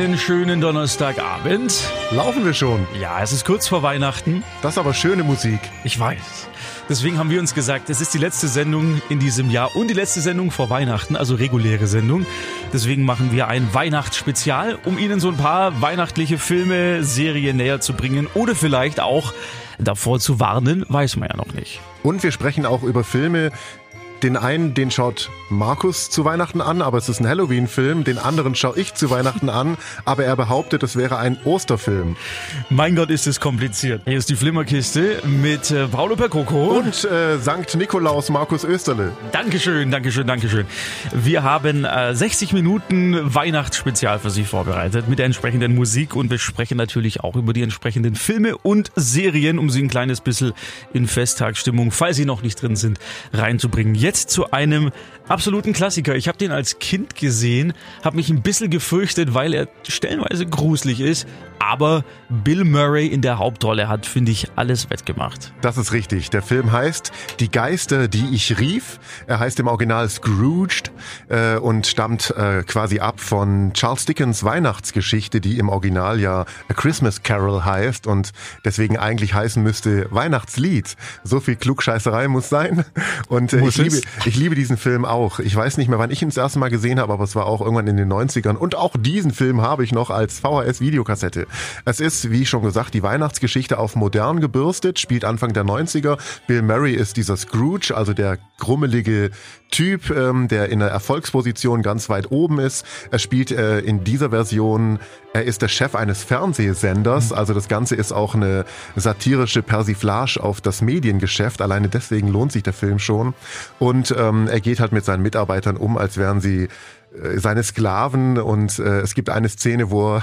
einen schönen Donnerstagabend. Laufen wir schon. Ja, es ist kurz vor Weihnachten. Das ist aber schöne Musik. Ich weiß. Deswegen haben wir uns gesagt, es ist die letzte Sendung in diesem Jahr und die letzte Sendung vor Weihnachten, also reguläre Sendung. Deswegen machen wir ein Weihnachtsspezial, um Ihnen so ein paar weihnachtliche Filme, Serien näher zu bringen oder vielleicht auch davor zu warnen, weiß man ja noch nicht. Und wir sprechen auch über Filme, den einen, den schaut Markus zu Weihnachten an, aber es ist ein Halloween-Film. Den anderen schaue ich zu Weihnachten an, aber er behauptet, es wäre ein Osterfilm. Mein Gott, ist es kompliziert. Hier ist die Flimmerkiste mit äh, Paolo Percoco. Und äh, Sankt Nikolaus Markus Österle. Dankeschön, Dankeschön, Dankeschön. Wir haben äh, 60 Minuten Weihnachtsspezial für Sie vorbereitet mit der entsprechenden Musik und wir sprechen natürlich auch über die entsprechenden Filme und Serien, um Sie ein kleines bisschen in Festtagsstimmung, falls Sie noch nicht drin sind, reinzubringen jetzt zu einem absoluten Klassiker. Ich habe den als Kind gesehen, habe mich ein bisschen gefürchtet, weil er stellenweise gruselig ist, aber Bill Murray in der Hauptrolle hat, finde ich, alles wettgemacht. Das ist richtig. Der Film heißt Die Geister, die ich rief. Er heißt im Original Scrooged äh, und stammt äh, quasi ab von Charles Dickens Weihnachtsgeschichte, die im Original ja A Christmas Carol heißt und deswegen eigentlich heißen müsste Weihnachtslied. So viel Klugscheißerei muss sein. Und äh, ich, liebe, ich liebe diesen Film auch. Ich weiß nicht mehr, wann ich ihn das erste Mal gesehen habe, aber es war auch irgendwann in den 90ern. Und auch diesen Film habe ich noch als VHS-Videokassette. Es ist, wie schon gesagt, die Weihnachtsgeschichte auf modern gebürstet, spielt Anfang der 90er. Bill Murray ist dieser Scrooge, also der grummelige Typ, ähm, der in der Erfolgsposition ganz weit oben ist. Er spielt äh, in dieser Version, er ist der Chef eines Fernsehsenders, also das Ganze ist auch eine satirische Persiflage auf das Mediengeschäft. Alleine deswegen lohnt sich der Film schon. Und ähm, er geht halt mit seinen Mitarbeitern um, als wären sie äh, seine Sklaven. Und äh, es gibt eine Szene, wo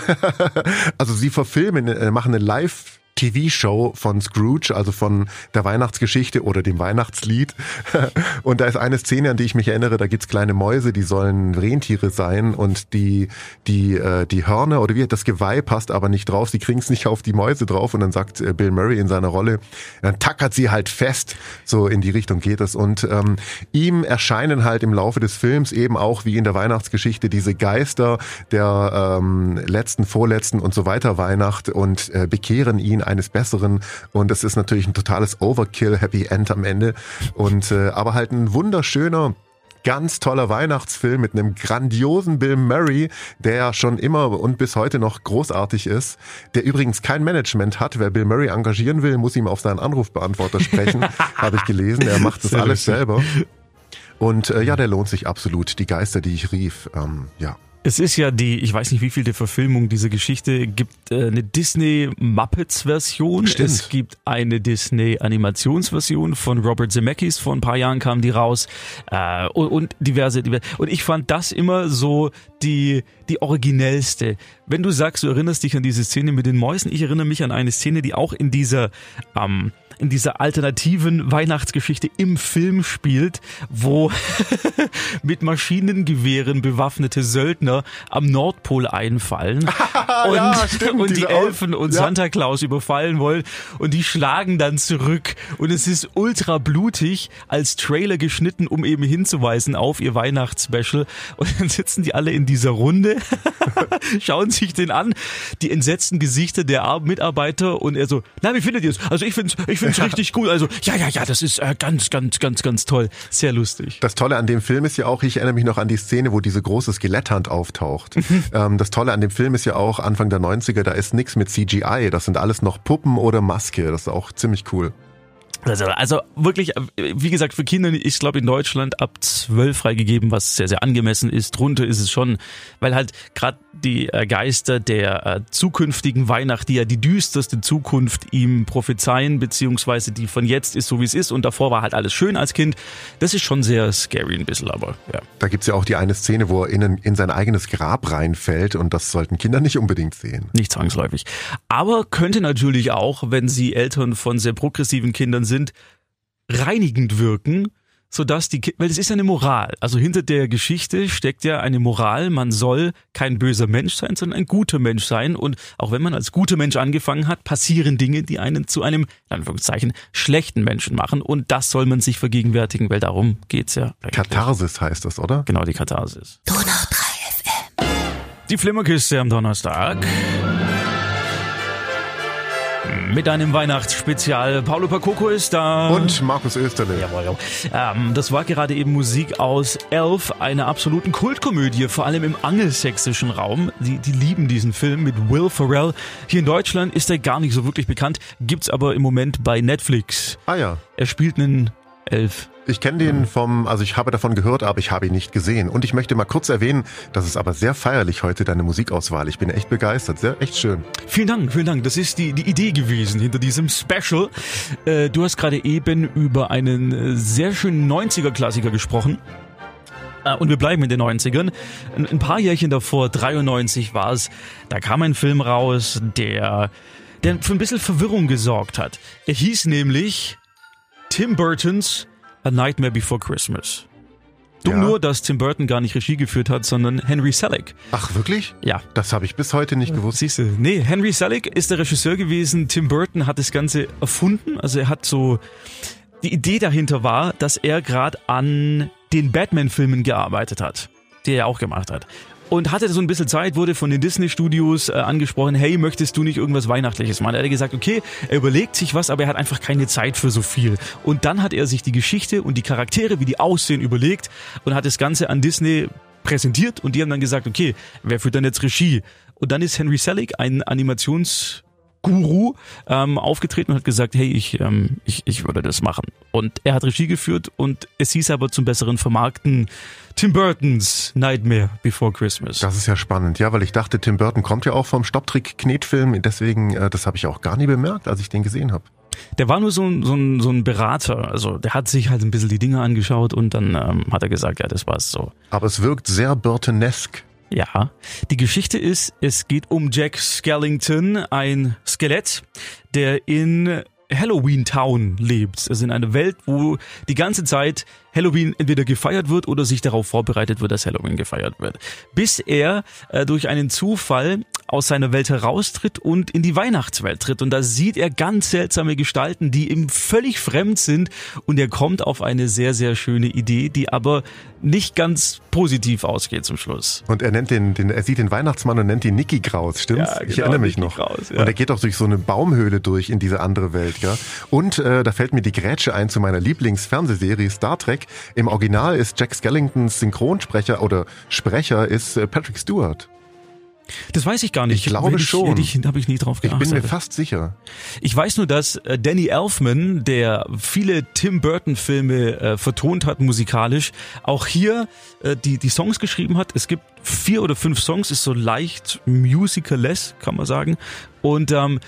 also sie verfilmen, äh, machen eine Live TV-Show von Scrooge, also von der Weihnachtsgeschichte oder dem Weihnachtslied. Und da ist eine Szene, an die ich mich erinnere, da gibt's kleine Mäuse, die sollen Rentiere sein und die, die, äh, die Hörner oder wie das Geweih passt aber nicht drauf, sie kriegen's nicht auf die Mäuse drauf und dann sagt äh, Bill Murray in seiner Rolle, dann tackert sie halt fest, so in die Richtung geht es. Und ähm, ihm erscheinen halt im Laufe des Films eben auch wie in der Weihnachtsgeschichte diese Geister der ähm, letzten, vorletzten und so weiter Weihnacht und äh, bekehren ihn eines Besseren und es ist natürlich ein totales Overkill Happy End am Ende und äh, aber halt ein wunderschöner ganz toller Weihnachtsfilm mit einem grandiosen Bill Murray, der ja schon immer und bis heute noch großartig ist, der übrigens kein Management hat. Wer Bill Murray engagieren will, muss ihm auf seinen Anrufbeantworter sprechen, habe ich gelesen. Er macht das Sehr alles richtig. selber. Und äh, ja, der lohnt sich absolut. Die Geister, die ich rief, ähm, ja. Es ist ja die, ich weiß nicht, wie viel der Verfilmung dieser Geschichte gibt, äh, eine Disney Muppets Version. Stimmt. Es gibt eine Disney Animationsversion von Robert Zemeckis. Vor ein paar Jahren kam die raus äh, und, und diverse, diverse. Und ich fand das immer so die die originellste. Wenn du sagst, du erinnerst dich an diese Szene mit den Mäusen, ich erinnere mich an eine Szene, die auch in dieser ähm, in dieser alternativen Weihnachtsgeschichte im Film spielt, wo mit Maschinengewehren bewaffnete Söldner am Nordpol einfallen und, ja, stimmt, und die Elfen und ja. Santa Claus überfallen wollen und die schlagen dann zurück und es ist ultra blutig als Trailer geschnitten, um eben hinzuweisen auf ihr Weihnachtsspecial und dann sitzen die alle in dieser Runde, schauen sich den an, die entsetzten Gesichter der Mitarbeiter und er so, na, wie findet ihr es? Also ich finde ich finde es richtig gut. Also ja, ja, ja, das ist äh, ganz, ganz, ganz, ganz toll. Sehr lustig. Das Tolle an dem Film ist ja auch, ich erinnere mich noch an die Szene, wo diese große Skeletthand auftaucht. Mhm. Ähm, das Tolle an dem Film ist ja auch Anfang der 90er, da ist nichts mit CGI. Das sind alles noch Puppen oder Maske. Das ist auch ziemlich cool. Also, also wirklich, wie gesagt, für Kinder ist, glaube in Deutschland ab zwölf freigegeben, was sehr, sehr angemessen ist. Drunter ist es schon, weil halt gerade die äh, Geister der äh, zukünftigen Weihnacht, die ja die düsterste Zukunft ihm prophezeien, beziehungsweise die von jetzt ist so wie es ist und davor war halt alles schön als Kind. Das ist schon sehr scary ein bisschen, aber ja. Da gibt's ja auch die eine Szene, wo er in, in sein eigenes Grab reinfällt und das sollten Kinder nicht unbedingt sehen. Nicht zwangsläufig. Aber könnte natürlich auch, wenn sie Eltern von sehr progressiven Kindern sind, sind, reinigend wirken, sodass die, weil es ist eine Moral. Also hinter der Geschichte steckt ja eine Moral. Man soll kein böser Mensch sein, sondern ein guter Mensch sein. Und auch wenn man als guter Mensch angefangen hat, passieren Dinge, die einen zu einem, in Anführungszeichen, schlechten Menschen machen. Und das soll man sich vergegenwärtigen, weil darum geht's ja. Katharsis heißt das, oder? Genau, die Katharsis. Donau 3 FM. Die Flimmerkiste am Donnerstag. Mit einem Weihnachtsspezial. Paulo Pacoco ist da. Und Markus Österle. Jawohl, jawohl. Ähm, das war gerade eben Musik aus Elf, einer absoluten Kultkomödie, vor allem im angelsächsischen Raum. Die, die lieben diesen Film mit Will Ferrell. Hier in Deutschland ist er gar nicht so wirklich bekannt, gibt's aber im Moment bei Netflix. Ah ja. Er spielt einen Elf. Ich kenne den vom, also ich habe davon gehört, aber ich habe ihn nicht gesehen. Und ich möchte mal kurz erwähnen, das ist aber sehr feierlich heute deine Musikauswahl. Ich bin echt begeistert, sehr echt schön. Vielen Dank, vielen Dank. Das ist die, die Idee gewesen hinter diesem Special. Äh, du hast gerade eben über einen äh, sehr schönen 90er-Klassiker gesprochen. Äh, Und wir bleiben in den 90ern. Ein paar Jährchen davor, 93 war es, da kam ein Film raus, der, der für ein bisschen Verwirrung gesorgt hat. Er hieß nämlich Tim Burtons A Nightmare Before Christmas. Dumm Ja. nur, dass Tim Burton gar nicht Regie geführt hat, sondern Henry Selick. Ach, wirklich? Ja, Das habe ich bis heute nicht gewusst. Siehst du, nee, Henry Selick ist der Regisseur gewesen. Tim Burton hat das Ganze erfunden. Also er hat so, die Idee dahinter war, dass er gerade an den Batman-Filmen gearbeitet hat, die er auch gemacht hat. Und hatte so ein bisschen Zeit, wurde von den Disney-Studios äh, angesprochen, hey, möchtest du nicht irgendwas Weihnachtliches machen? Er hat gesagt, okay, er überlegt sich was, aber er hat einfach keine Zeit für so viel. Und dann hat er sich die Geschichte und die Charaktere, wie die aussehen, überlegt und hat das Ganze an Disney präsentiert und die haben dann gesagt, okay, wer führt dann jetzt Regie? Und dann ist Henry Selick, ein Animationsguru, ähm, aufgetreten und hat gesagt, hey, ich, ähm, ich, ich würde das machen. Und er hat Regie geführt und es hieß aber zum besseren Vermarkten Tim Burtons Nightmare Before Christmas. Das ist ja spannend, ja, weil ich dachte, Tim Burton kommt ja auch vom Stopptrick-Knetfilm, deswegen, äh, das habe ich auch gar nie bemerkt, als ich den gesehen habe. Der war nur so ein, so, ein, so ein Berater, also der hat sich halt ein bisschen die Dinge angeschaut und dann ähm, hat er gesagt, ja, das war's so. Aber es wirkt sehr Burtonesk. Ja, die Geschichte ist, es geht um Jack Skellington, ein Skelett, der in Halloween Town lebt. Also in einer Welt, wo die ganze Zeit Halloween entweder gefeiert wird oder sich darauf vorbereitet wird, dass Halloween gefeiert wird. Bis er äh, durch einen Zufall aus seiner Welt heraustritt und in die Weihnachtswelt tritt. Und da sieht er ganz seltsame Gestalten, die ihm völlig fremd sind. Und er kommt auf eine sehr, sehr schöne Idee, die aber nicht ganz positiv ausgeht zum Schluss. Und er nennt den, den, er sieht den Weihnachtsmann und nennt ihn Nicky Graus, stimmt's? Ja, ich genau, erinnere mich Nicky noch. Graus, ja. Und er geht auch durch so eine Baumhöhle durch in diese andere Welt, ja. Und äh, da fällt mir die Grätsche ein zu meiner Lieblingsfernsehserie Star Trek. Im Original ist Jack Skellingtons Synchronsprecher oder Sprecher ist äh, Patrick Stewart. Das weiß ich gar nicht. Ich glaube Hätte schon. Ich, habe ich nie drauf Ich geachtet. bin mir fast sicher. Ich weiß nur, dass äh, Danny Elfman, der viele Tim Burton Filme äh, vertont hat musikalisch, auch hier äh, die die Songs geschrieben hat. Es gibt vier oder fünf Songs, ist so leicht musicalless, kann man sagen. Und ähm,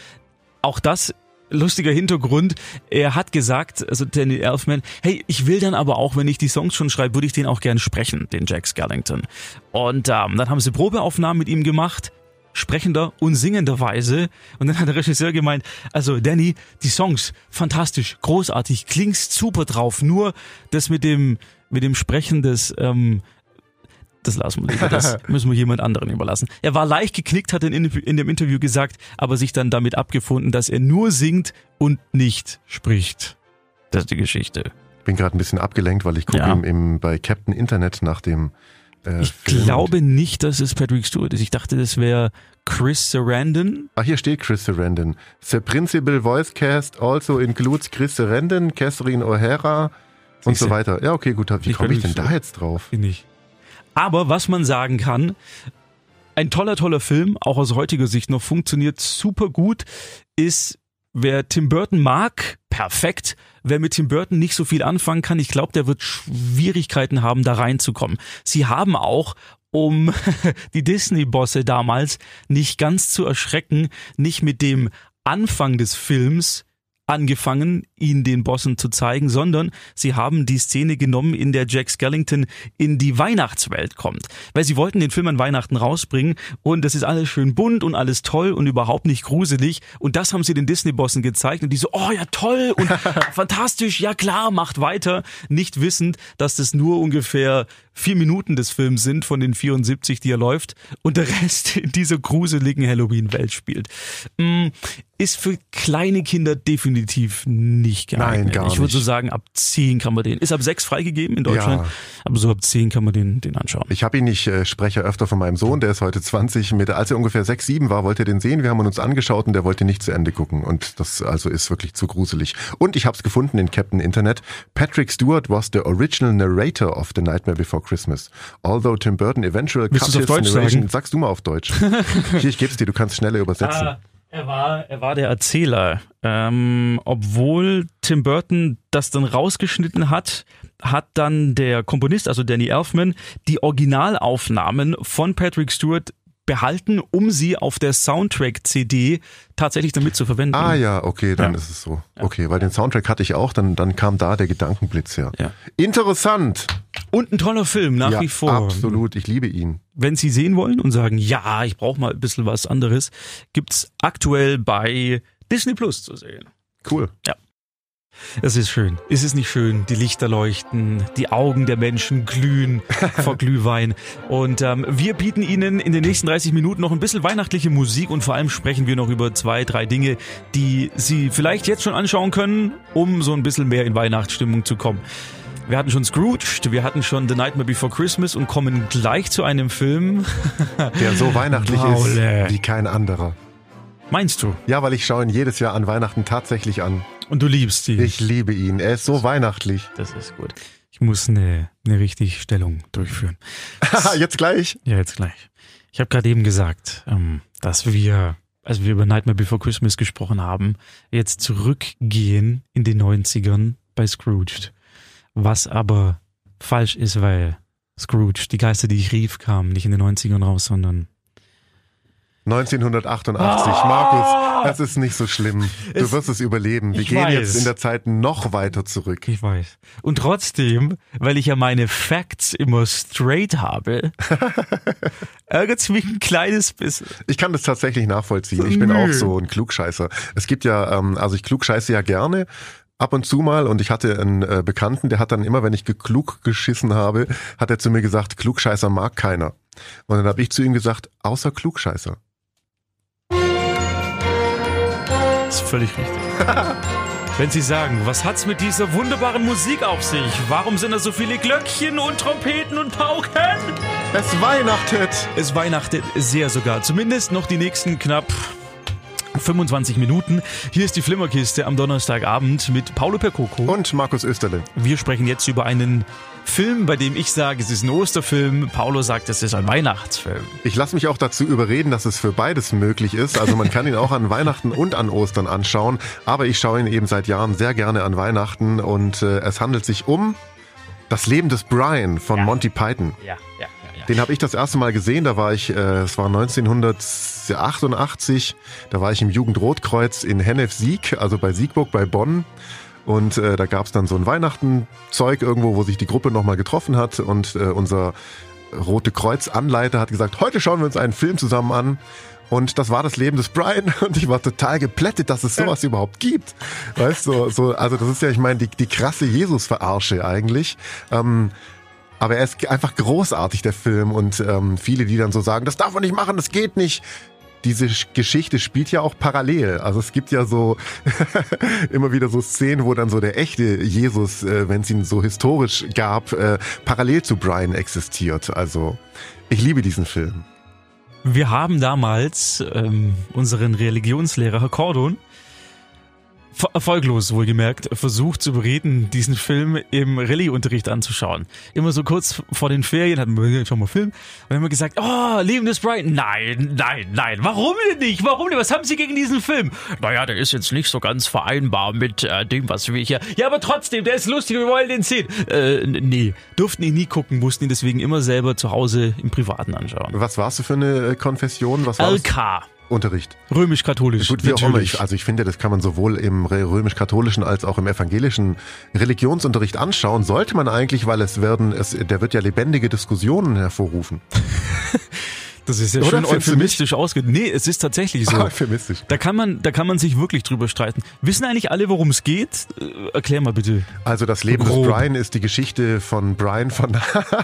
auch das lustiger Hintergrund. Er hat gesagt, also Danny Elfman, hey, ich will dann aber auch, wenn ich die Songs schon schreibe, würde ich den auch gern sprechen, den Jack Skellington. Und ähm, dann haben sie Probeaufnahmen mit ihm gemacht sprechender und singender Weise. Und dann hat der Regisseur gemeint, also Danny, die Songs, fantastisch, großartig, klingst super drauf. Nur das mit dem, mit dem Sprechen des, ähm, das lassen wir lieber, das müssen wir jemand anderen überlassen. Er war leicht geknickt, hat in, in dem Interview gesagt, aber sich dann damit abgefunden, dass er nur singt und nicht spricht. Das ist die Geschichte. Bin gerade ein bisschen abgelenkt, weil ich gucke Ja. im, im, bei Captain Internet nach dem äh, Ich Film. glaube nicht, dass es Patrick Stewart ist. Ich dachte, das wäre Chris Sarandon. Ah, hier steht Chris Sarandon. The principal voice cast also includes Chris Sarandon, Catherine O'Hara und so weiter. Ja, okay, gut. Wie komme ich denn da jetzt drauf? Finde ich. Aber was man sagen kann, ein toller, toller Film, auch aus heutiger Sicht noch funktioniert super gut, ist, wer Tim Burton mag, perfekt. Wer mit Tim Burton nicht so viel anfangen kann, ich glaube, der wird Schwierigkeiten haben, da reinzukommen. Sie haben auch um die Disney-Bosse damals nicht ganz zu erschrecken, nicht mit dem Anfang des Films angefangen, ihn den Bossen zu zeigen, sondern sie haben die Szene genommen, in der Jack Skellington in die Weihnachtswelt kommt. Weil sie wollten den Film an Weihnachten rausbringen und das ist alles schön bunt und alles toll und überhaupt nicht gruselig. Und das haben sie den Disney-Bossen gezeigt und die so, oh ja toll und fantastisch, ja klar, macht weiter. Nicht wissend, dass das nur ungefähr vier Minuten des Films sind von den 74, die er läuft und der Rest in dieser gruseligen Halloween-Welt spielt. Mm, Ist für kleine Kinder definitiv nicht geeignet. Nein, gar ich würde so nicht. sagen, ab 10 kann man den. Ist ab 6 freigegeben in Deutschland, Ja. aber so ab 10 kann man den, den anschauen. Ich habe ihn nicht, äh, spreche öfter von meinem Sohn, der ist heute 20. Mit, als er ungefähr 6, 7 war, wollte er den sehen. Wir haben ihn uns angeschaut und der wollte nicht zu Ende gucken. Und das also ist wirklich zu gruselig. Und ich habe es gefunden in Captain Internet. Patrick Stewart was the original narrator of The Nightmare Before Christmas. Although Tim Burton eventual Willst cut auf his Deutsch narration- sagen? Sagst du mal auf Deutsch. Hier, ich geb's dir, du kannst schneller übersetzen. Ah, er war, er war der Erzähler. Ähm, obwohl Tim Burton das dann rausgeschnitten hat, hat dann der Komponist, also Danny Elfman, die Originalaufnahmen von Patrick Stewart behalten, um sie auf der Soundtrack-CD tatsächlich damit zu verwenden. Ah ja, okay, dann Ja. ist es so. Okay, weil den Soundtrack hatte ich auch, dann, dann kam da der Gedankenblitz her. Ja. Interessant. Und ein toller Film, nach ja, wie vor. absolut. Ich liebe ihn. Wenn Sie sehen wollen und sagen, ja, ich brauche mal ein bisschen was anderes, gibt's aktuell bei Disney Plus zu sehen. Cool. Es ist schön. Ist es nicht schön? Die Lichter leuchten, die Augen der Menschen glühen vor Glühwein. Und ähm, wir bieten Ihnen in den nächsten 30 Minuten noch ein bisschen weihnachtliche Musik und vor allem sprechen wir noch über zwei, drei Dinge, die Sie vielleicht jetzt schon anschauen können, um so ein bisschen mehr in Weihnachtsstimmung zu kommen. Wir hatten schon Scrooged, wir hatten schon The Nightmare Before Christmas und kommen gleich zu einem Film. Der so weihnachtlich Paule. ist wie kein anderer. Meinst du? Ja, weil ich schaue ihn jedes Jahr an Weihnachten tatsächlich an. Und du liebst die. Ich liebe ihn. Er ist so weihnachtlich. Das ist gut. Ich muss eine, eine richtige Stellung durchführen. Jetzt gleich. Ja, jetzt gleich. Ich habe gerade eben gesagt, ähm, dass wir, als wir über Nightmare Before Christmas gesprochen haben, jetzt zurückgehen in den 90ern bei Scrooged. Was aber falsch ist, weil Scrooge, die Geister, die ich rief, kamen nicht in den 90ern raus, sondern 1988. Markus, es ist nicht so schlimm. Du Es- wirst es überleben. Wir gehen weiß. jetzt in der Zeit noch weiter zurück. ich weiß. Und trotzdem, weil ich ja meine Facts immer straight habe, ärgert es mich ein kleines bisschen. Ich kann das tatsächlich nachvollziehen. Ich bin Nö. auch so ein Klugscheißer. Es gibt ja, ähm, also ich klugscheiße ja gerne. Ab und zu mal und ich hatte einen äh, Bekannten, der hat dann immer, wenn ich geklug geschissen habe, hat er zu mir gesagt, Klugscheißer mag keiner. Und dann habe ich zu ihm gesagt, außer Klugscheißer. Ist völlig richtig. Wenn Sie sagen, was hat's mit dieser wunderbaren Musik auf sich? Warum sind da so viele Glöckchen und Trompeten und Pauken? Es weihnachtet! Es weihnachtet sehr sogar. Zumindest noch die nächsten knapp 25 Minuten. Hier ist die Flimmerkiste am Donnerstagabend mit Paolo Percoco. Und Markus Österle. Wir sprechen jetzt über einen Film, bei dem ich sage, es ist ein Osterfilm. Paolo sagt, es ist ein Weihnachtsfilm. Ich lasse mich auch dazu überreden, dass es für beides möglich ist. Also man kann ihn auch an Weihnachten und an Ostern anschauen. Aber ich schaue ihn eben seit Jahren sehr gerne an Weihnachten. Und äh, es handelt sich um das Leben des Brian von Monty Python. Ja, ja, ja. ja. Den habe ich das erste Mal gesehen, da war ich, äh, es war 1988, da war ich im Jugendrotkreuz in Hennef-Sieg, also bei Siegburg bei Bonn. Und äh, da gab es dann so ein Weihnachtenzeug irgendwo, wo sich die Gruppe nochmal getroffen hat und äh, unser Rote Kreuz-Anleiter hat gesagt, heute schauen wir uns einen Film zusammen an. Und das war das Leben des Brian und ich war total geplättet, dass es sowas überhaupt gibt. Weißt du, so, so, also das ist ja, ich meine, die, die krasse Jesus-Verarsche eigentlich. Ähm, aber er ist einfach großartig, der Film. Und ähm, viele, die dann so sagen, das darf man nicht machen, das geht nicht. Diese Sch- Geschichte spielt ja auch parallel. Also es gibt ja so immer wieder so Szenen, wo dann so der echte Jesus, äh, wenn es ihn so historisch gab, äh, parallel zu Brian existiert. Also ich liebe diesen Film. Wir haben damals ähm, unseren Religionslehrer Herr Cordon erfolglos wohlgemerkt versucht zu bereden, diesen Film im Rallye-Unterricht anzuschauen. Immer so kurz vor den Ferien hatten wir schon mal Film und haben wir gesagt, oh, Leben des Brian. Nein, nein, nein. Warum denn nicht? Warum denn? Was haben Sie gegen diesen Film? Naja, der ist jetzt nicht so ganz vereinbar mit äh, dem, was wir hier... Ja, aber trotzdem, der ist lustig, wir wollen den sehen. Äh, nee, durften ihn nie gucken, mussten ihn deswegen immer selber zu Hause im Privaten anschauen. Was warst du für eine äh, Konfession? Was war das? LK. Unterricht? Römisch-katholisch. Gut, wie auch immer. natürlich. Ich, also ich finde, das kann man sowohl im rö- römisch-katholischen als auch im evangelischen Religionsunterricht anschauen. Sollte man eigentlich, weil es werden, es, der wird ja lebendige Diskussionen hervorrufen. Das ist ja Oder? du euphemistisch ausgedrückt. Nee, es ist tatsächlich so. Euphemistisch. Da kann man, da kann man sich wirklich drüber streiten. Wissen eigentlich alle, worum es geht? Äh, Erklär mal bitte. Also das Leben Grob. des Brian ist die Geschichte von Brian von,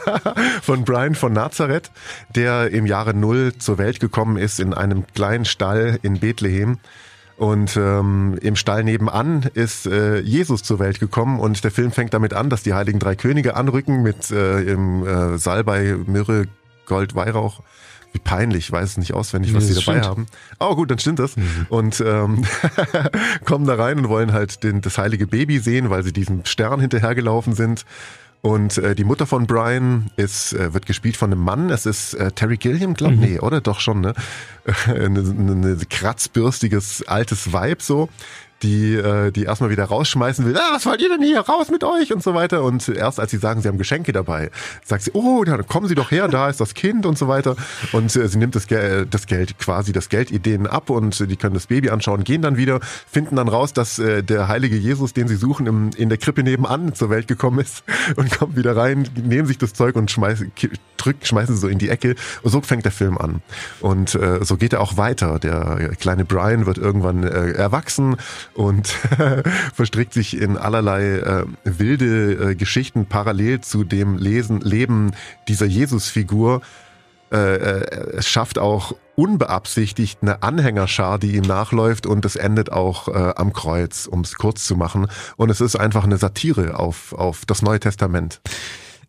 von Brian von Nazareth, der im Jahre Null zur Welt gekommen ist in einem kleinen Stall in Bethlehem. Und ähm, im Stall nebenan ist äh, Jesus zur Welt gekommen und der Film fängt damit an, dass die heiligen drei Könige anrücken mit äh, im äh, Salbei, Myrrhe, Gold, Weihrauch. Wie peinlich, ich weiß es nicht auswendig, was Nee, sie dabei stimmt. haben. Aber gut, dann stimmt das. Und ähm, kommen da rein und wollen halt den, das heilige Baby sehen, weil sie diesem Stern hinterhergelaufen sind. Und äh, die Mutter von Brian ist, äh, wird gespielt von einem Mann. Es ist äh, Terry Gilliam, glaub, nee, oder? Doch schon, ne? Ein ne, kratzbürstiges altes Weib so die, äh, die erstmal wieder rausschmeißen will, ah, was wollt ihr denn hier, raus mit euch und so weiter. Und erst als sie sagen, sie haben Geschenke dabei, sagt sie, oh, dann kommen Sie doch her, da ist das Kind und so weiter. Und äh, sie nimmt das, Gel das Geld, quasi das Geld denen ab und äh, die können das Baby anschauen, gehen dann wieder, finden dann raus, dass äh, der heilige Jesus, den sie suchen, im, in der Krippe nebenan zur Welt gekommen ist und kommt wieder rein, nehmen sich das Zeug und schmeißen, drücken, schmeißen sie so in die Ecke. Und so fängt der Film an. Und äh, so geht er auch weiter. Der kleine Brian wird irgendwann äh, erwachsen und verstrickt sich in allerlei äh, wilde äh, Geschichten parallel zu dem Lesen, Leben dieser Jesus-Figur. Äh, äh, es schafft auch unbeabsichtigt eine Anhängerschar, die ihm nachläuft und es endet auch äh, am Kreuz, um es kurz zu machen. Und es ist einfach eine Satire auf, auf das Neue Testament.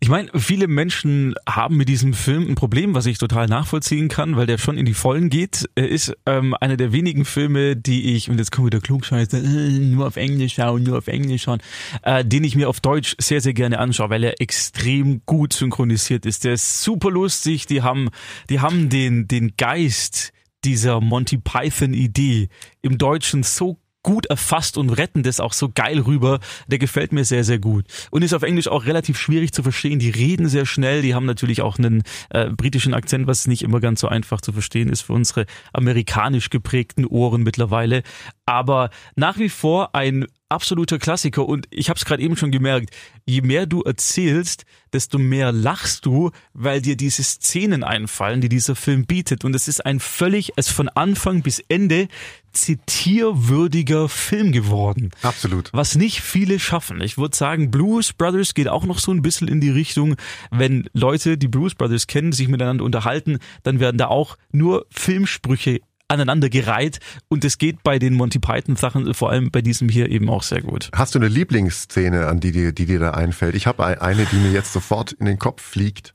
Ich meine, viele Menschen haben mit diesem Film ein Problem, was ich total nachvollziehen kann, weil der schon in die Vollen geht. Er ist ähm, einer der wenigen Filme, die ich, und jetzt kommt wieder Klugscheiße, äh, nur auf Englisch schauen, nur auf Englisch schauen, äh, den ich mir auf Deutsch sehr, sehr gerne anschaue, weil er extrem gut synchronisiert ist. Der ist super lustig, die haben, die haben den, den Geist dieser Monty Python Idee im Deutschen so gut erfasst und retten das auch so geil rüber. Der gefällt mir sehr, sehr gut. Und ist auf Englisch auch relativ schwierig zu verstehen. Die reden sehr schnell. Die haben natürlich auch einen äh, britischen Akzent, was nicht immer ganz so einfach zu verstehen ist für unsere amerikanisch geprägten Ohren mittlerweile. Aber nach wie vor ein absoluter Klassiker und ich habe es gerade eben schon gemerkt, je mehr du erzählst, desto mehr lachst du, weil dir diese Szenen einfallen, die dieser Film bietet und es ist ein völlig, es von Anfang bis Ende zitierwürdiger Film geworden. Absolut. Was nicht viele schaffen. Ich würde sagen, Blues Brothers geht auch noch so ein bisschen in die Richtung, wenn Leute, die Blues Brothers kennen, sich miteinander unterhalten, dann werden da auch nur Filmsprüche aneinandergereiht und es geht bei den Monty Python Sachen, vor allem bei diesem hier eben auch sehr gut. Hast du eine Lieblingsszene, an die dir, die dir da einfällt? Ich habe eine, die mir jetzt sofort in den Kopf fliegt.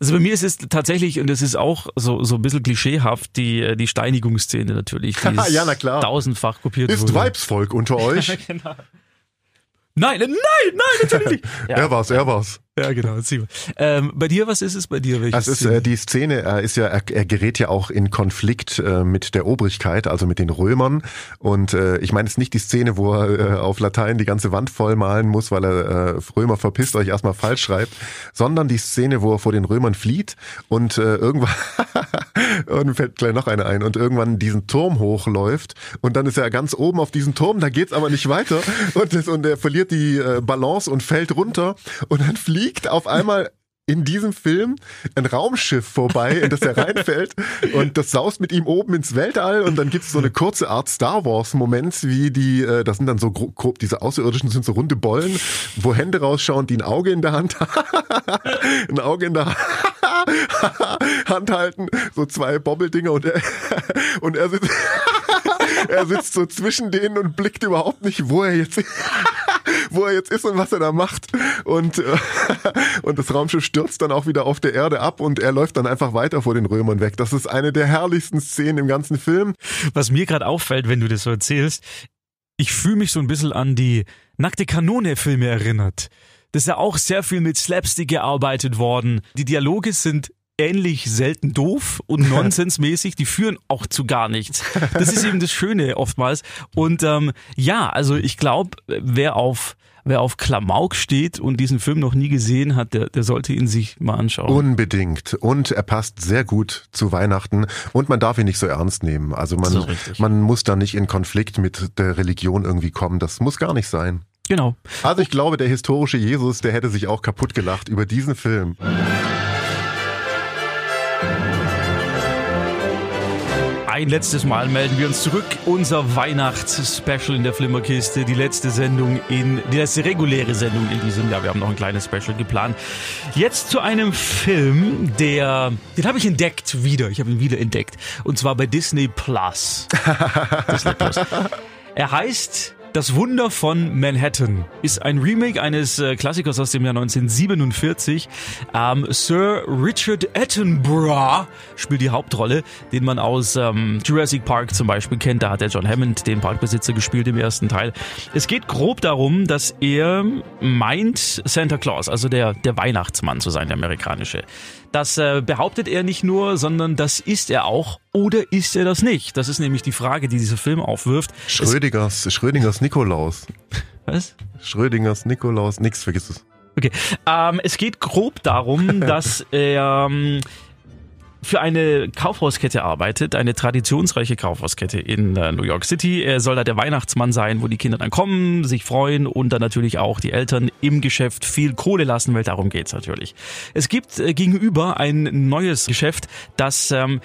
Also bei mir ist es tatsächlich, und es ist auch so, so ein bisschen klischeehaft, die, die Steinigungsszene natürlich. Die Ja, na klar. tausendfach kopiert Ist wurde. Weibsvolk unter euch? Nein, nein, nein, natürlich nicht. Ja, Er war's, er war's. Ja genau. Ähm, bei dir, was ist es bei dir? Welche Das ist Szene? äh, die Szene, er ist ja, er, er gerät ja auch in Konflikt äh, mit der Obrigkeit, also mit den Römern. Und äh, ich meine, es ist nicht die Szene, wo er äh, auf Latein die ganze Wand voll malen muss, weil er äh, Römer verpisst euch erstmal falsch schreibt, sondern die Szene, wo er vor den Römern flieht und äh, irgendwann und fällt gleich noch eine ein und irgendwann diesen Turm hochläuft und dann ist er ganz oben auf diesem Turm, da geht's aber nicht weiter und, das, und er verliert die äh, Balance und fällt runter und dann fliegt auf einmal in diesem Film ein Raumschiff vorbei, in das er reinfällt und das saust mit ihm oben ins Weltall und dann gibt es so eine kurze Art Star Wars Moment, wie die, äh, das sind dann so gro- grob, diese Außerirdischen sind so runde Bollen, wo Hände rausschauen, die ein Auge in der Hand ein Auge in der Hand halten, so zwei Bobbeldinger und er, und er sitzt, er sitzt so zwischen denen und blickt überhaupt nicht, wo er jetzt wo er jetzt ist und was er da macht. Und, äh, und das Raumschiff stürzt dann auch wieder auf der Erde ab und er läuft dann einfach weiter vor den Römern weg. Das ist eine der herrlichsten Szenen im ganzen Film. Was mir gerade auffällt, wenn du das so erzählst, ich fühle mich so ein bisschen an die Nackte Kanone-Filme erinnert. Das ist ja auch sehr viel mit Slapstick gearbeitet worden. Die Dialoge sind ähnlich selten doof und nonsensmäßig, die führen auch zu gar nichts. Das ist eben das Schöne oftmals. Und ähm, ja, also ich glaube, wer auf wer auf Klamauk steht und diesen Film noch nie gesehen hat, der, der sollte ihn sich mal anschauen. Unbedingt. Und er passt sehr gut zu Weihnachten und man darf ihn nicht so ernst nehmen. Also man, man muss da nicht in Konflikt mit der Religion irgendwie kommen. Das muss gar nicht sein. genau. Also ich glaube, der historische Jesus, der hätte sich auch kaputt gelacht über diesen Film. Ein letztes Mal melden wir uns zurück. Unser Weihnachts-Special in der Flimmerkiste. Die letzte Sendung in, die letzte reguläre Sendung in diesem Jahr. Wir haben noch ein kleines Special geplant. Jetzt zu einem Film, der, den habe ich entdeckt wieder. Ich habe ihn wieder entdeckt. Und zwar bei Disney Plus. Disney Plus. Er heißt das Wunder von Manhattan ist ein Remake eines äh, Klassikers aus dem Jahr 1947. Ähm, Sir Richard Attenborough spielt die Hauptrolle, den man aus ähm, Jurassic Park zum Beispiel kennt. Da hat der John Hammond den Parkbesitzer gespielt im ersten Teil. Es geht grob darum, dass er meint, Santa Claus, also der, der Weihnachtsmann zu sein, der amerikanische. Das äh, behauptet er nicht nur, sondern das ist er auch. Oder ist er das nicht? Das ist nämlich die Frage, die dieser Film aufwirft. Schrödingers, Schrödingers Nikolaus. Was? Schrödingers Nikolaus, nix, vergiss es. Okay. Ähm, es geht grob darum, dass er ähm, für eine Kaufhauskette arbeitet, eine traditionsreiche Kaufhauskette in äh, New York City. Er soll da der Weihnachtsmann sein, wo die Kinder dann kommen, sich freuen und dann natürlich auch die Eltern im Geschäft viel Kohle lassen, weil darum geht's natürlich. Es gibt äh, gegenüber ein neues Geschäft, das ähm,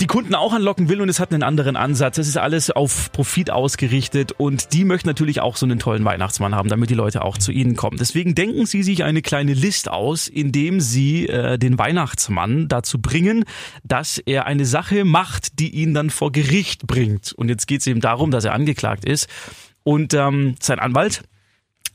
die Kunden auch anlocken will und es hat einen anderen Ansatz. Es ist alles auf Profit ausgerichtet und die möchten natürlich auch so einen tollen Weihnachtsmann haben, damit die Leute auch zu ihnen kommen. Deswegen denken sie sich eine kleine List aus, indem sie äh, den Weihnachtsmann dazu bringen, dass er eine Sache macht, die ihn dann vor Gericht bringt. Und jetzt geht es eben darum, dass er angeklagt ist und ähm, sein Anwalt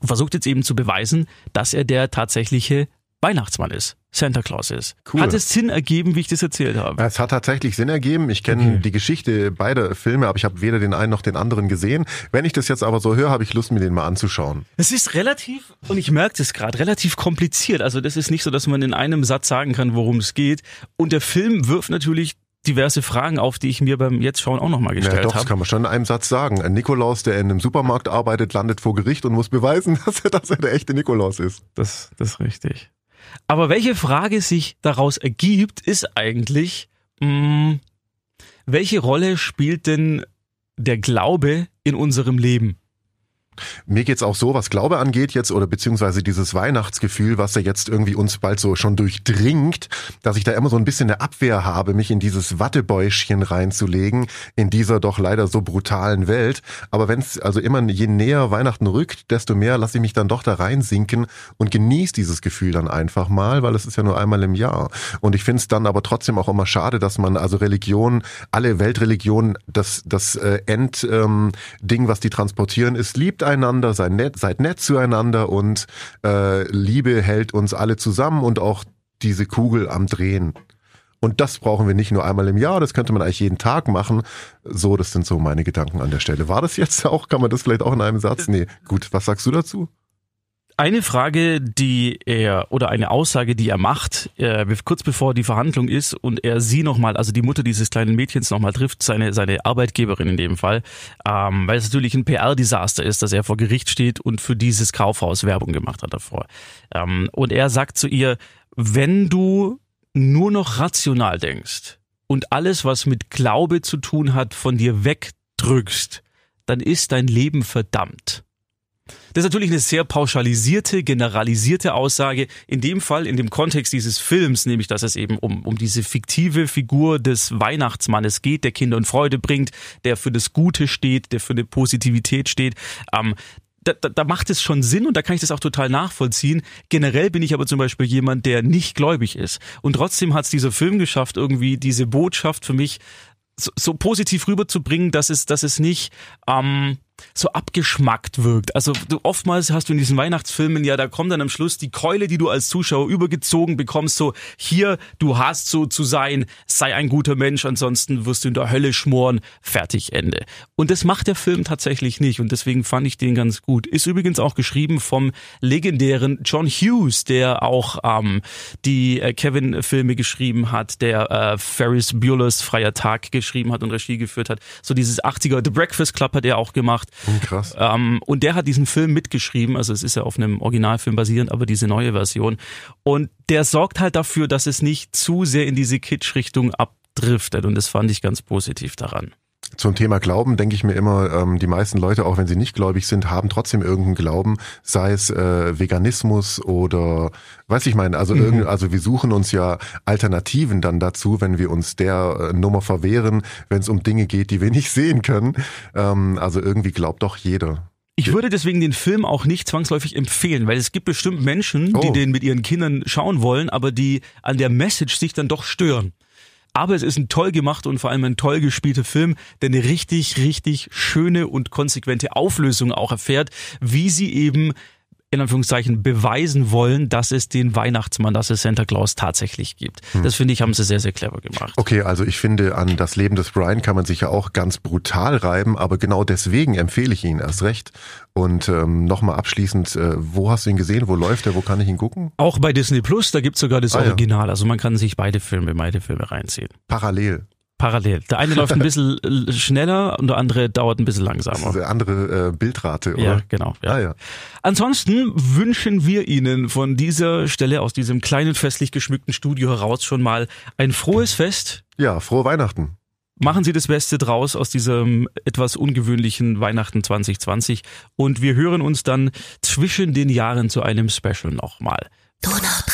versucht jetzt eben zu beweisen, dass er der tatsächliche Weihnachtsmann ist. Santa Claus ist. Cool. Hat es Sinn ergeben, wie ich das erzählt habe? Es hat tatsächlich Sinn ergeben. Ich kenne okay. die Geschichte beider Filme, aber ich habe weder den einen noch den anderen gesehen. Wenn ich das jetzt aber so höre, habe ich Lust, mir den mal anzuschauen. Es ist relativ, und ich merke es gerade, relativ kompliziert. Also das ist nicht so, dass man in einem Satz sagen kann, worum es geht. Und der Film wirft natürlich diverse Fragen auf, die ich mir beim Jetzt-Schauen auch nochmal gestellt habe. Ja, doch, das kann man schon in einem Satz sagen. Ein Nikolaus, der in einem Supermarkt arbeitet, landet vor Gericht und muss beweisen, dass er, dass er der echte Nikolaus ist. Das, das ist richtig. Aber welche Frage sich daraus ergibt, ist eigentlich, mh, hm, welche Rolle spielt denn der Glaube in unserem Leben? Mir geht's auch so, was Glaube angeht jetzt oder beziehungsweise dieses Weihnachtsgefühl, was ja jetzt irgendwie uns bald so schon durchdringt, dass ich da immer so ein bisschen eine Abwehr habe, mich in dieses Wattebäuschen reinzulegen, in dieser doch leider so brutalen Welt. Aber wenn es also immer je näher Weihnachten rückt, desto mehr lasse ich mich dann doch da reinsinken und genieße dieses Gefühl dann einfach mal, weil es ist ja nur einmal im Jahr. Und ich finde es dann aber trotzdem auch immer schade, dass man also Religion, alle Weltreligionen, das, das äh, Endding, ähm, was die transportieren, ist, liebt miteinander, seid nett, seid nett zueinander und äh, Liebe hält uns alle zusammen und auch diese Kugel am Drehen. Und das brauchen wir nicht nur einmal im Jahr, das könnte man eigentlich jeden Tag machen. So, das sind so meine Gedanken an der Stelle. War das jetzt auch? Kann man das vielleicht auch in einem Satz? Nee, gut, was sagst du dazu? Eine Frage, die er oder eine Aussage, die er macht, äh, kurz bevor die Verhandlung ist und er sie nochmal, also die Mutter dieses kleinen Mädchens nochmal trifft, seine, seine Arbeitgeberin in dem Fall, ähm, weil es natürlich ein PR-Desaster ist, dass er vor Gericht steht und für dieses Kaufhaus Werbung gemacht hat davor. Ähm, und er sagt zu ihr, wenn du nur noch rational denkst und alles, was mit Glaube zu tun hat, von dir wegdrückst, dann ist dein Leben verdammt. Das ist natürlich eine sehr pauschalisierte, generalisierte Aussage. In dem Fall, in dem Kontext dieses Films, nämlich, dass es eben um, um diese fiktive Figur des Weihnachtsmannes geht, der Kinder und Freude bringt, der für das Gute steht, der für eine Positivität steht. Ähm, da, da, da macht es schon Sinn und da kann ich das auch total nachvollziehen. Generell bin ich aber zum Beispiel jemand, der nicht gläubig ist. Und trotzdem hat es dieser Film geschafft, irgendwie diese Botschaft für mich so, so positiv rüberzubringen, dass es, dass es nicht ähm, so abgeschmackt wirkt. Also du, oftmals hast du in diesen Weihnachtsfilmen ja, da kommt dann am Schluss die Keule, die du als Zuschauer übergezogen bekommst, so hier, du hast so zu sein, sei ein guter Mensch, ansonsten wirst du in der Hölle schmoren, fertig, Ende. Und das macht der Film tatsächlich nicht und deswegen fand ich den ganz gut. Ist übrigens auch geschrieben vom legendären John Hughes, der auch ähm, die äh, Kevin-Filme geschrieben hat, der äh, Ferris Bueller's Freier Tag geschrieben hat und Regie geführt hat. So dieses 80er The Breakfast Club hat er auch gemacht. Hm, krass. Ähm, und der hat diesen Film mitgeschrieben, also es ist ja auf einem Originalfilm basierend, aber diese neue Version. Und der sorgt halt dafür, dass es nicht zu sehr in diese Kitsch-Richtung abdriftet. Und das fand ich ganz positiv daran. Zum Thema Glauben denke ich mir immer, ähm, die meisten Leute, auch wenn sie nicht gläubig sind, haben trotzdem irgendeinen Glauben, sei es äh, Veganismus oder, weiß ich meine, also, mhm. irgend, also wir suchen uns ja Alternativen dann dazu, wenn wir uns der äh, Nummer verwehren, wenn es um Dinge geht, die wir nicht sehen können. Ähm, also irgendwie glaubt doch jeder. Ich würde deswegen den Film auch nicht zwangsläufig empfehlen, weil es gibt bestimmt Menschen, die oh. den mit ihren Kindern schauen wollen, aber die an der Message sich dann doch stören. Aber es ist ein toll gemacht und vor allem ein toll gespielter Film, der eine richtig, richtig schöne und konsequente Auflösung auch erfährt, wie sie eben in Anführungszeichen beweisen wollen, dass es den Weihnachtsmann, dass es Santa Claus tatsächlich gibt. Hm. Das finde ich, haben sie sehr, sehr clever gemacht. Okay, also ich finde, an das Leben des Brian kann man sich ja auch ganz brutal reiben, aber genau deswegen empfehle ich ihn erst recht. Und ähm, nochmal abschließend, äh, wo hast du ihn gesehen? Wo läuft er? Wo kann ich ihn gucken? Auch bei Disney Plus, da gibt's sogar das ah, Original. Ja. Also man kann sich beide Filme, beide Filme reinziehen. Parallel. Parallel. Der eine läuft ein bisschen schneller und der andere dauert ein bisschen langsamer. Das ist eine andere äh, Bildrate, oder? Ja, genau. Ja. Ah, ja. Ansonsten wünschen wir Ihnen von dieser Stelle aus diesem kleinen festlich geschmückten Studio heraus schon mal ein frohes Fest. Ja, frohe Weihnachten. Machen Sie das Beste draus aus diesem etwas ungewöhnlichen Weihnachten 2020 und wir hören uns dann zwischen den Jahren zu einem Special nochmal. Du noch